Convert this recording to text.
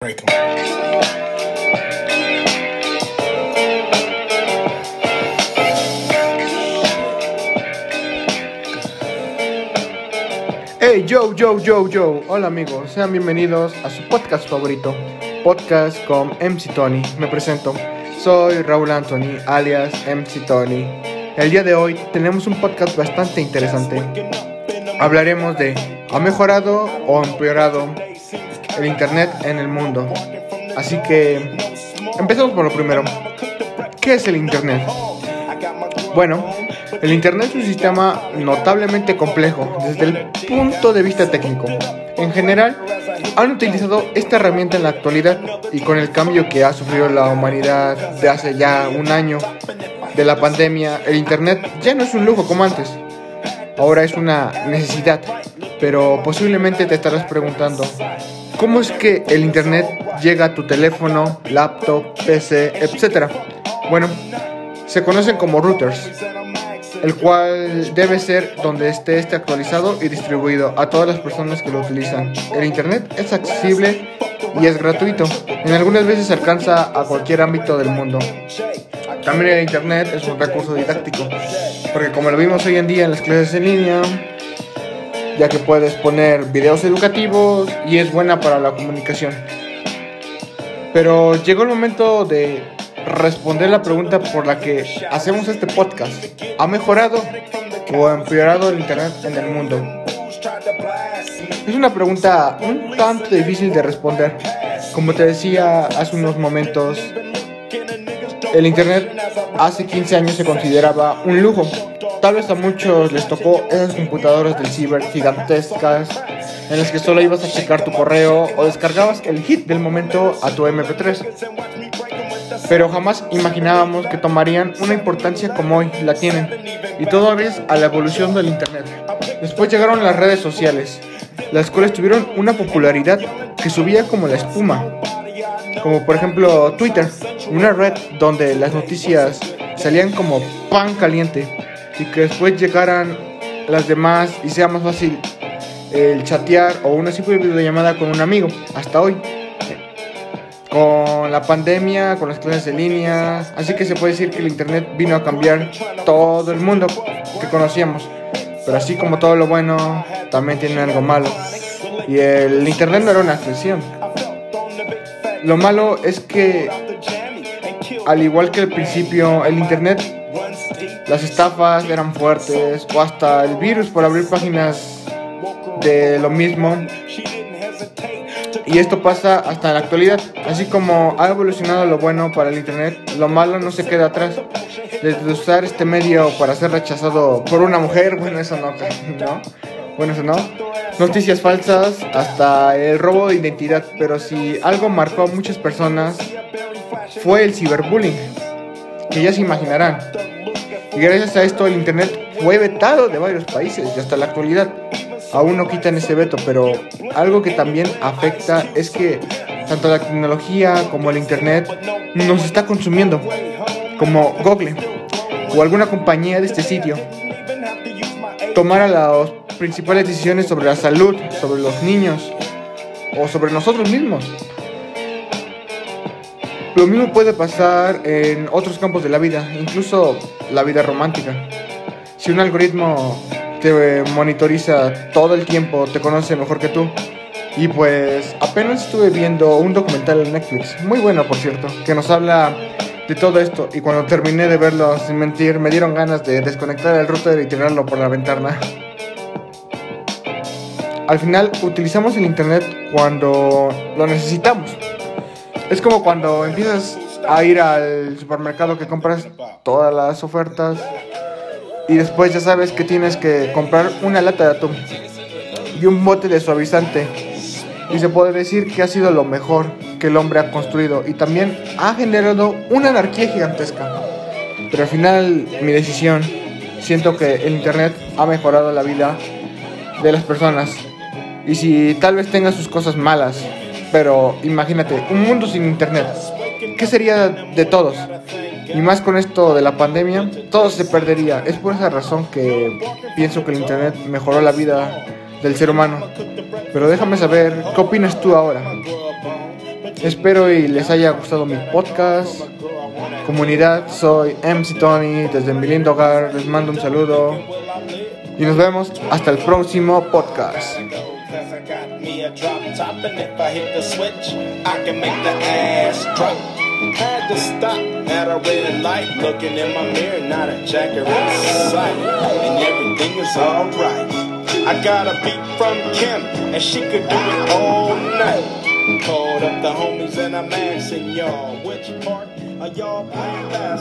'em. Hey, yo, yo, yo, yo. Hola amigos, sean bienvenidos a su podcast favorito, podcast con MC Tony. Me presento, soy Raúl Anthony, alias MC Tony. El día de hoy tenemos un podcast bastante interesante. Hablaremos de ¿ha mejorado o empeorado el Internet en el mundo? Así que empecemos por lo primero. ¿Qué es el Internet? Bueno, el Internet es un sistema notablemente complejo desde el punto de vista técnico. En general, han utilizado esta herramienta en la actualidad y con el cambio que ha sufrido la humanidad de hace ya un año de la pandemia, el Internet ya no es un lujo como antes. Ahora es una necesidad, pero posiblemente te estarás preguntando, ¿cómo es que el Internet llega a tu teléfono, laptop, PC, etcétera? Bueno, se conocen como routers, el cual debe ser donde esté este actualizado y distribuido a todas las personas que lo utilizan. El Internet es accesible y es gratuito. En algunas veces alcanza a cualquier ámbito del mundo. También el Internet es un recurso didáctico, porque como lo vimos hoy en día en las clases en línea, ya que puedes poner videos educativos y es buena para la comunicación. Pero llegó el momento de responder la pregunta por la que hacemos este podcast. ¿Ha mejorado o ha empeorado el Internet en el mundo? Es una pregunta un tanto difícil de responder. Como te decía hace unos momentos, el Internet hace 15 años se consideraba un lujo. Tal vez a muchos les tocó esas computadoras del ciber gigantescas en las que solo ibas a checar tu correo o descargabas el hit del momento a tu MP3 pero jamás imaginábamos que tomarían una importancia como hoy la tienen, y todo a la evolución del Internet. Después llegaron las redes sociales, las cuales tuvieron una popularidad que subía como la espuma, como por ejemplo Twitter, una red donde las noticias salían como pan caliente, y que después llegaran las demás y sea más fácil el chatear o una simple videollamada con un amigo, hasta hoy con la pandemia, con las clases en línea, así que se puede decir que el internet vino a cambiar todo el mundo que conocíamos. Pero así como todo lo bueno, también tiene algo malo. Y el internet no era una excepción. Lo malo es que, al igual que al principio, el internet, las estafas eran fuertes, o hasta el virus por abrir páginas de lo mismo y esto pasa hasta la actualidad. Así como ha evolucionado lo bueno para el Internet, lo malo no se queda atrás. Desde usar este medio para ser rechazado por una mujer, bueno, eso no, ¿no? Bueno, eso no. Noticias falsas, hasta el robo de identidad. Pero si algo marcó a muchas personas, fue el ciberbullying. Que ya se imaginarán. Y gracias a esto el Internet fue vetado de varios países y hasta la actualidad aún no quitan ese veto, pero algo que también afecta es que tanto la tecnología como el Internet nos está consumiendo, como Google o alguna compañía de este sitio tomara las principales decisiones sobre la salud, sobre los niños o sobre nosotros mismos. Lo mismo puede pasar en otros campos de la vida, incluso la vida romántica. Si un algoritmo te monitoriza todo el tiempo, te conoce mejor que tú. Y pues apenas estuve viendo un documental en Netflix, muy bueno por cierto, que nos habla de todo esto. Y cuando terminé de verlo, sin mentir, me dieron ganas de desconectar el router y tirarlo por la ventana. Al final utilizamos el internet cuando lo necesitamos. Es como cuando empiezas a ir al supermercado que compras todas las ofertas y después ya sabes que tienes que comprar una lata de atún y un bote de suavizante. Y se puede decir que ha sido lo mejor que el hombre ha construido y también ha generado una anarquía gigantesca. Pero al final mi decisión, siento que el Internet ha mejorado la vida de las personas. Y si tal vez tenga sus cosas malas, pero imagínate, un mundo sin Internet, ¿qué sería de todos? Y más con esto de la pandemia, todo se perdería. Es por esa razón que pienso que el Internet mejoró la vida del ser humano. Pero déjame saber, ¿qué opinas tú ahora? Espero y les haya gustado mi podcast. Comunidad, soy MC Tony desde mi lindo hogar. Les mando un saludo y nos vemos hasta el próximo podcast. And if I hit the switch, I can make the ass drop. Had to stop at a red light, looking in my mirror, not a jacker in sight, and everything is alright. I got a beat from Kim, and she could do it all night. Called up the homies, and I'm asking y'all, which part are y'all playing basketball?